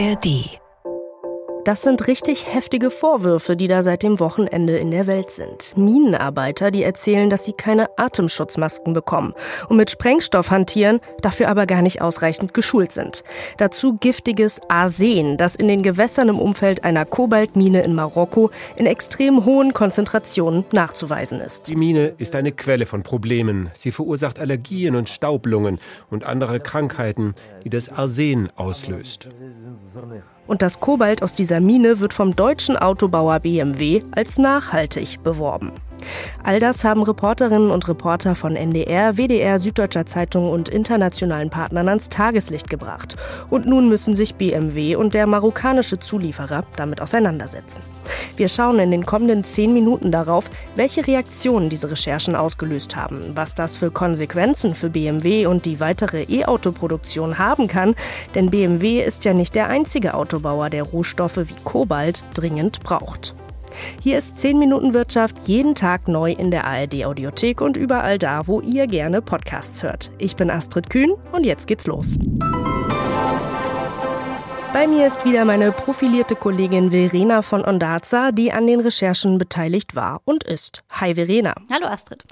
ARD das sind richtig heftige Vorwürfe, die da seit dem Wochenende in der Welt sind. Minenarbeiter, die erzählen, dass sie keine Atemschutzmasken bekommen und mit Sprengstoff hantieren, dafür aber gar nicht ausreichend geschult sind. Dazu giftiges Arsen, das in den Gewässern im Umfeld einer Kobaltmine in Marokko in extrem hohen Konzentrationen nachzuweisen ist. Die Mine ist eine Quelle von Problemen. Sie verursacht Allergien und Staublungen und andere Krankheiten, die das Arsen auslöst. Und das Kobalt aus dieser Mine wird vom deutschen Autobauer BMW als nachhaltig beworben. All das haben Reporterinnen und Reporter von NDR, WDR, Süddeutscher Zeitung und internationalen Partnern ans Tageslicht gebracht. Und nun müssen sich BMW und der marokkanische Zulieferer damit auseinandersetzen. Wir schauen in den kommenden zehn Minuten darauf, welche Reaktionen diese Recherchen ausgelöst haben, was das für Konsequenzen für BMW und die weitere E-Auto-Produktion haben kann, denn BMW ist ja nicht der einzige Autobauer, der Rohstoffe wie Kobalt dringend braucht. Hier ist 10 Minuten Wirtschaft jeden Tag neu in der ARD Audiothek und überall da, wo ihr gerne Podcasts hört. Ich bin Astrid Kühn und jetzt geht's los. Bei mir ist wieder meine profilierte Kollegin Verena von Ondaza, die an den Recherchen beteiligt war und ist. Hi Verena. Hallo Astrid.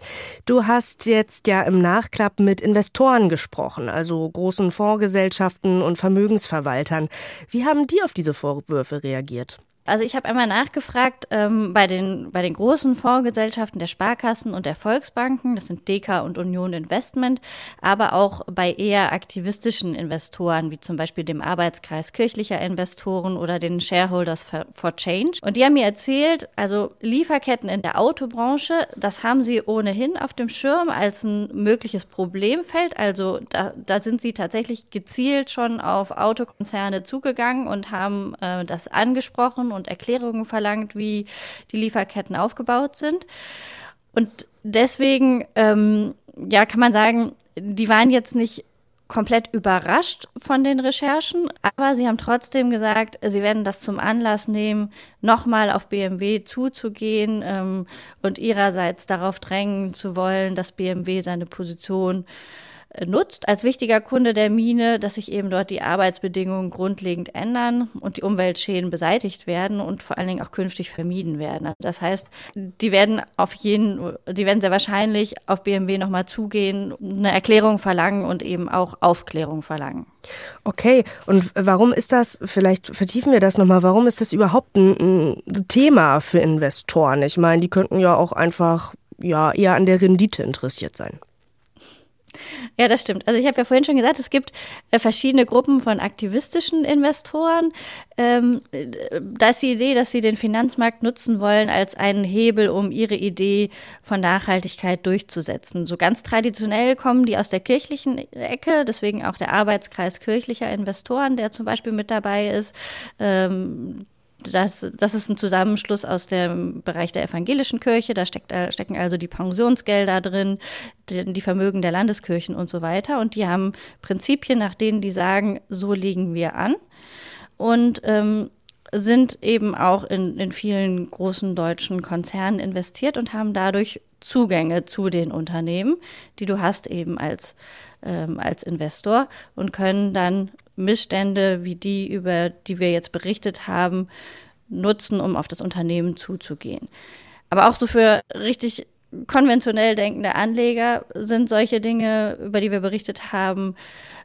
Du hast jetzt ja im Nachklapp mit Investoren gesprochen, also großen Fondsgesellschaften und Vermögensverwaltern. Wie haben die auf diese Vorwürfe reagiert? Also ich habe einmal nachgefragt ähm, bei, den, bei den großen Fondsgesellschaften der Sparkassen und der Volksbanken, das sind DK und Union Investment, aber auch bei eher aktivistischen Investoren, wie zum Beispiel dem Arbeitskreis kirchlicher Investoren oder den Shareholders for Change. Und die haben mir erzählt, also Lieferketten in der Autobranche, das haben sie ohnehin auf dem Schirm als ein mögliches Problemfeld. Also da, da sind sie tatsächlich gezielt schon auf Autokonzerne zugegangen und haben äh, das angesprochen und Erklärungen verlangt, wie die Lieferketten aufgebaut sind. Und deswegen, ähm, ja, kann man sagen, die waren jetzt nicht komplett überrascht von den Recherchen, aber sie haben trotzdem gesagt, sie werden das zum Anlass nehmen, nochmal auf BMW zuzugehen ähm, und ihrerseits darauf drängen zu wollen, dass BMW seine Position nutzt als wichtiger Kunde der Mine, dass sich eben dort die Arbeitsbedingungen grundlegend ändern und die Umweltschäden beseitigt werden und vor allen Dingen auch künftig vermieden werden. Das heißt, die werden auf jeden, die werden sehr wahrscheinlich auf BMW nochmal zugehen, eine Erklärung verlangen und eben auch Aufklärung verlangen. Okay, und warum ist das, vielleicht vertiefen wir das nochmal, warum ist das überhaupt ein, ein Thema für Investoren? Ich meine, die könnten ja auch einfach ja eher an der Rendite interessiert sein. Ja, das stimmt. Also ich habe ja vorhin schon gesagt, es gibt äh, verschiedene Gruppen von aktivistischen Investoren. Ähm, da ist die Idee, dass sie den Finanzmarkt nutzen wollen als einen Hebel, um ihre Idee von Nachhaltigkeit durchzusetzen. So ganz traditionell kommen die aus der kirchlichen Ecke, deswegen auch der Arbeitskreis kirchlicher Investoren, der zum Beispiel mit dabei ist. Ähm, das, das ist ein Zusammenschluss aus dem Bereich der evangelischen Kirche. Da steckt, stecken also die Pensionsgelder drin, die, die, Vermögen der Landeskirchen und so weiter. Und die haben Prinzipien, nach denen die sagen, so legen wir an. Und ähm, sind eben auch in, in vielen großen deutschen Konzernen investiert und haben dadurch Zugänge zu den Unternehmen, die du hast eben als, ähm, als Investor und können dann Missstände wie die, über die wir jetzt berichtet haben, nutzen, um auf das Unternehmen zuzugehen. Aber auch so für richtig konventionell denkende Anleger sind solche Dinge, über die wir berichtet haben,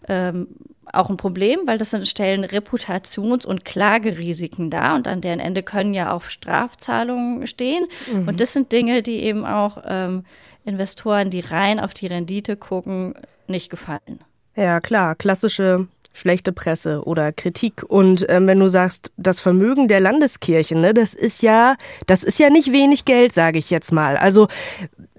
ähm, auch ein Problem, weil das stellen Reputations- und Klagerisiken dar und an deren Ende können ja auch Strafzahlungen stehen. Mhm. Und das sind Dinge, die eben auch ähm, Investoren, die rein auf die Rendite gucken, nicht gefallen. Ja, klar, klassische schlechte Presse oder Kritik. Und ähm, wenn du sagst, das Vermögen der Landeskirchen, ne, das ist ja, das ist ja nicht wenig Geld, sage ich jetzt mal. Also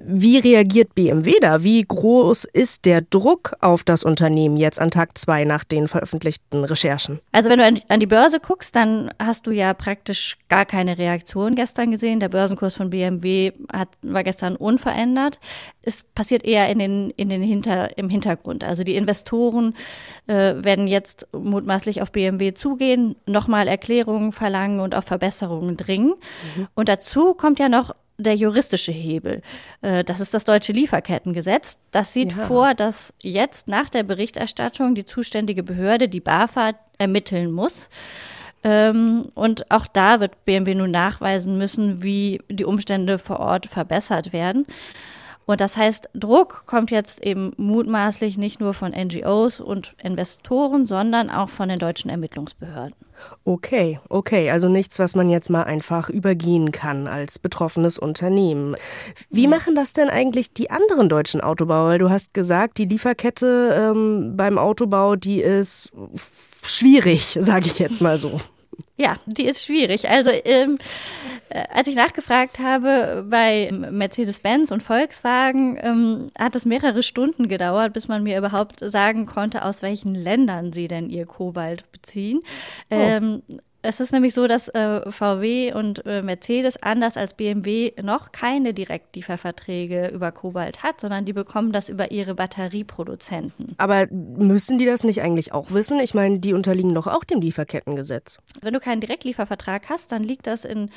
wie reagiert BMW da? Wie groß ist der Druck auf das Unternehmen jetzt an Tag zwei nach den veröffentlichten Recherchen? Also wenn du an die Börse guckst, dann hast du ja praktisch gar keine Reaktion gestern gesehen. Der Börsenkurs von BMW hat, war gestern unverändert. Es passiert eher in den, in den Hinter, im Hintergrund. Also die Investoren äh, werden jetzt mutmaßlich auf BMW zugehen, nochmal Erklärungen verlangen und auf Verbesserungen dringen. Mhm. Und dazu kommt ja noch der juristische Hebel. Äh, das ist das deutsche Lieferkettengesetz. Das sieht ja. vor, dass jetzt nach der Berichterstattung die zuständige Behörde, die BAFA, ermitteln muss. Ähm, und auch da wird BMW nun nachweisen müssen, wie die Umstände vor Ort verbessert werden. Und das heißt, Druck kommt jetzt eben mutmaßlich nicht nur von NGOs und Investoren, sondern auch von den deutschen Ermittlungsbehörden. Okay, okay, also nichts, was man jetzt mal einfach übergehen kann als betroffenes Unternehmen. Wie machen das denn eigentlich die anderen deutschen Autobauer? Weil du hast gesagt, die Lieferkette ähm, beim Autobau, die ist schwierig, sage ich jetzt mal so. Ja, die ist schwierig. Also ähm, äh, als ich nachgefragt habe bei Mercedes-Benz und Volkswagen, ähm, hat es mehrere Stunden gedauert, bis man mir überhaupt sagen konnte, aus welchen Ländern sie denn ihr Kobalt beziehen. Oh. Ähm, es ist nämlich so, dass äh, VW und äh, Mercedes anders als BMW noch keine Direktlieferverträge über Kobalt hat, sondern die bekommen das über ihre Batterieproduzenten. Aber müssen die das nicht eigentlich auch wissen? Ich meine, die unterliegen doch auch dem Lieferkettengesetz. Wenn du keinen Direktliefervertrag hast, dann liegt das in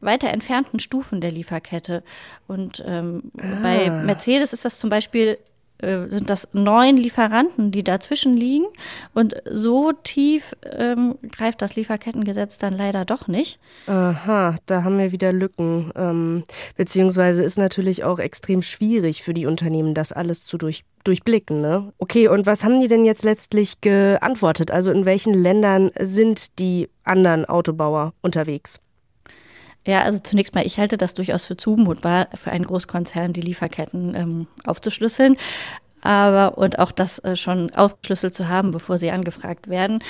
weiter entfernten Stufen der Lieferkette. Und ähm, ah. bei Mercedes ist das zum Beispiel sind das neun Lieferanten, die dazwischen liegen. Und so tief ähm, greift das Lieferkettengesetz dann leider doch nicht. Aha, da haben wir wieder Lücken. Ähm, beziehungsweise ist natürlich auch extrem schwierig für die Unternehmen, das alles zu durch, durchblicken. Ne? Okay, und was haben die denn jetzt letztlich geantwortet? Also in welchen Ländern sind die anderen Autobauer unterwegs? Ja, also zunächst mal, ich halte das durchaus für zumutbar, für einen Großkonzern die Lieferketten ähm, aufzuschlüsseln aber und auch das äh, schon aufgeschlüsselt zu haben, bevor sie angefragt werden.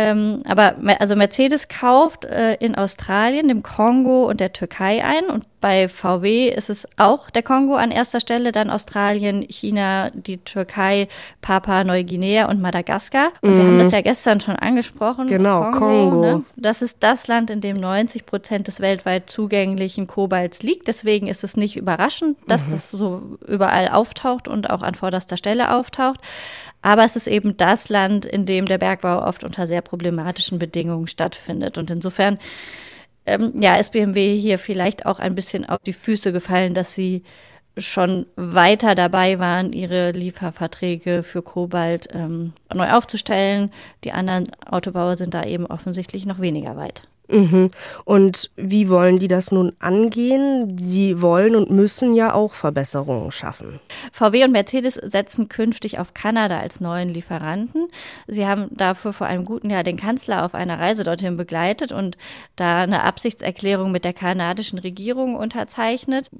Ähm, aber also Mercedes kauft äh, in Australien, dem Kongo und der Türkei ein und bei VW ist es auch der Kongo an erster Stelle, dann Australien, China, die Türkei, Papua Neuguinea und Madagaskar. Und mm. wir haben das mhm. ja gestern schon angesprochen. Genau, Kongo. Kongo. Ne? Das ist das Land, in dem 90 Prozent des weltweit zugänglichen Kobalts liegt. Deswegen ist es nicht überraschend, dass mhm. das so überall auftaucht und auch an vorderster Stelle auftaucht. Aber es ist eben das Land, in dem der Bergbau oft unter sehr problematischen Bedingungen stattfindet. Und insofern ähm, ja, ist BMW hier vielleicht auch ein bisschen auf die Füße gefallen, dass sie schon weiter dabei waren, ihre Lieferverträge für Kobalt ähm, neu aufzustellen. Die anderen Autobauer sind da eben offensichtlich noch weniger weit. Mhm. Und wie wollen die das nun angehen? Sie wollen und müssen ja auch Verbesserungen schaffen. VW und Mercedes setzen künftig auf Kanada als neuen Lieferanten. Sie haben dafür vor einem guten Jahr den Kanzler auf einer Reise dorthin begleitet und da eine Absichtserklärung mit der kanadischen Regierung unterzeichnet.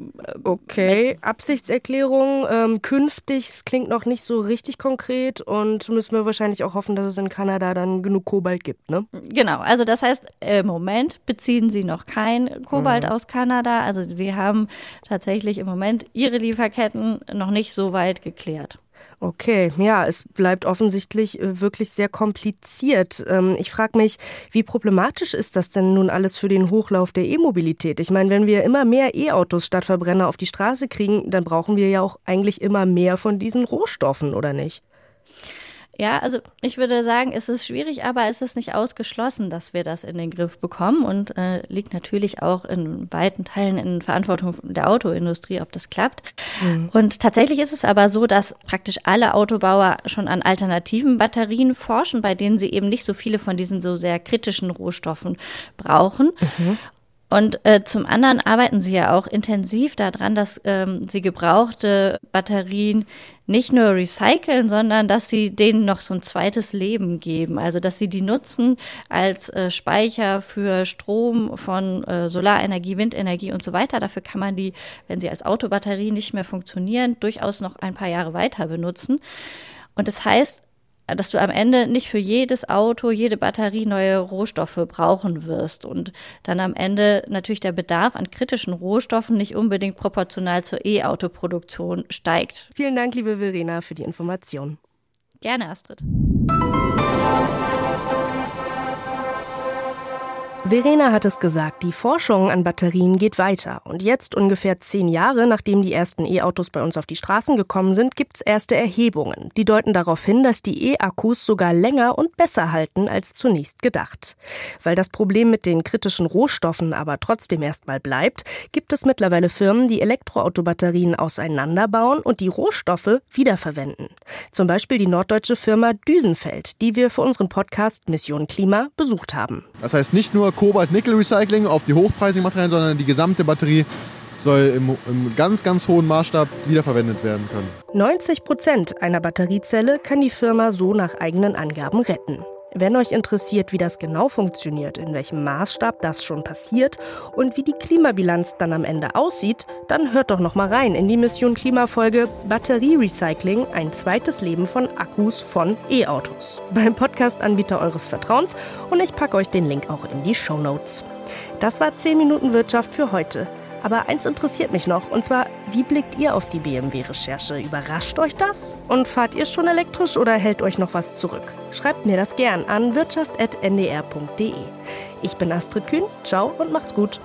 Okay, Absichtserklärung ähm, künftig, es klingt noch nicht so richtig konkret und müssen wir wahrscheinlich auch hoffen, dass es in Kanada dann genug Kobalt gibt, ne? Genau, also das heißt, äh, Moment beziehen sie noch kein Kobalt mhm. aus Kanada. Also sie haben tatsächlich im Moment ihre Lieferketten noch nicht so weit geklärt. Okay, ja, es bleibt offensichtlich äh, wirklich sehr kompliziert. Ähm, ich frage mich, wie problematisch ist das denn nun alles für den Hochlauf der E-Mobilität? Ich meine, wenn wir immer mehr E-Autos statt Verbrenner auf die Straße kriegen, dann brauchen wir ja auch eigentlich immer mehr von diesen Rohstoffen, oder nicht? Ja, also ich würde sagen, es ist schwierig, aber es ist nicht ausgeschlossen, dass wir das in den Griff bekommen und äh, liegt natürlich auch in weiten Teilen in Verantwortung der Autoindustrie, ob das klappt. Mhm. Und tatsächlich ist es aber so, dass praktisch alle Autobauer schon an alternativen Batterien forschen, bei denen sie eben nicht so viele von diesen so sehr kritischen Rohstoffen brauchen. Mhm. Und äh, zum anderen arbeiten sie ja auch intensiv daran, dass ähm, sie gebrauchte Batterien nicht nur recyceln, sondern dass sie denen noch so ein zweites Leben geben. Also dass sie die nutzen als äh, Speicher für Strom von äh, Solarenergie, Windenergie und so weiter. Dafür kann man die, wenn sie als Autobatterie nicht mehr funktionieren, durchaus noch ein paar Jahre weiter benutzen. Und das heißt, dass du am Ende nicht für jedes Auto, jede Batterie neue Rohstoffe brauchen wirst und dann am Ende natürlich der Bedarf an kritischen Rohstoffen nicht unbedingt proportional zur E-Auto-Produktion steigt. Vielen Dank, liebe Verena, für die Information. Gerne, Astrid. Verena hat es gesagt, die Forschung an Batterien geht weiter. Und jetzt, ungefähr zehn Jahre nachdem die ersten E-Autos bei uns auf die Straßen gekommen sind, gibt es erste Erhebungen. Die deuten darauf hin, dass die E-Akkus sogar länger und besser halten als zunächst gedacht. Weil das Problem mit den kritischen Rohstoffen aber trotzdem erstmal bleibt, gibt es mittlerweile Firmen, die Elektroautobatterien auseinanderbauen und die Rohstoffe wiederverwenden. Zum Beispiel die norddeutsche Firma Düsenfeld, die wir für unseren Podcast Mission Klima besucht haben. Das heißt nicht nur Kobalt-Nickel-Recycling auf die hochpreisigen Materialien, sondern die gesamte Batterie soll im, im, ganz, ganz hohen Maßstab wiederverwendet werden können. 90 Prozent einer Batteriezelle kann die Firma so nach eigenen Angaben retten. Wenn euch interessiert, wie das genau funktioniert, in welchem Maßstab das schon passiert und wie die Klimabilanz dann am Ende aussieht, dann hört doch noch mal rein in die Mission Klimafolge Batterierecycling, ein zweites Leben von Akkus von E-Autos. Beim Podcast-Anbieter eures Vertrauens und ich packe euch den Link auch in die Show Notes. Das war 10 Minuten Wirtschaft für heute. Aber eins interessiert mich noch, und zwar, wie blickt ihr auf die BMW-Recherche? Überrascht euch das? Und fahrt ihr schon elektrisch oder hält euch noch was zurück? Schreibt mir das gern an wirtschaft.ndr.de. Ich bin Astrid Kühn, ciao und macht's gut.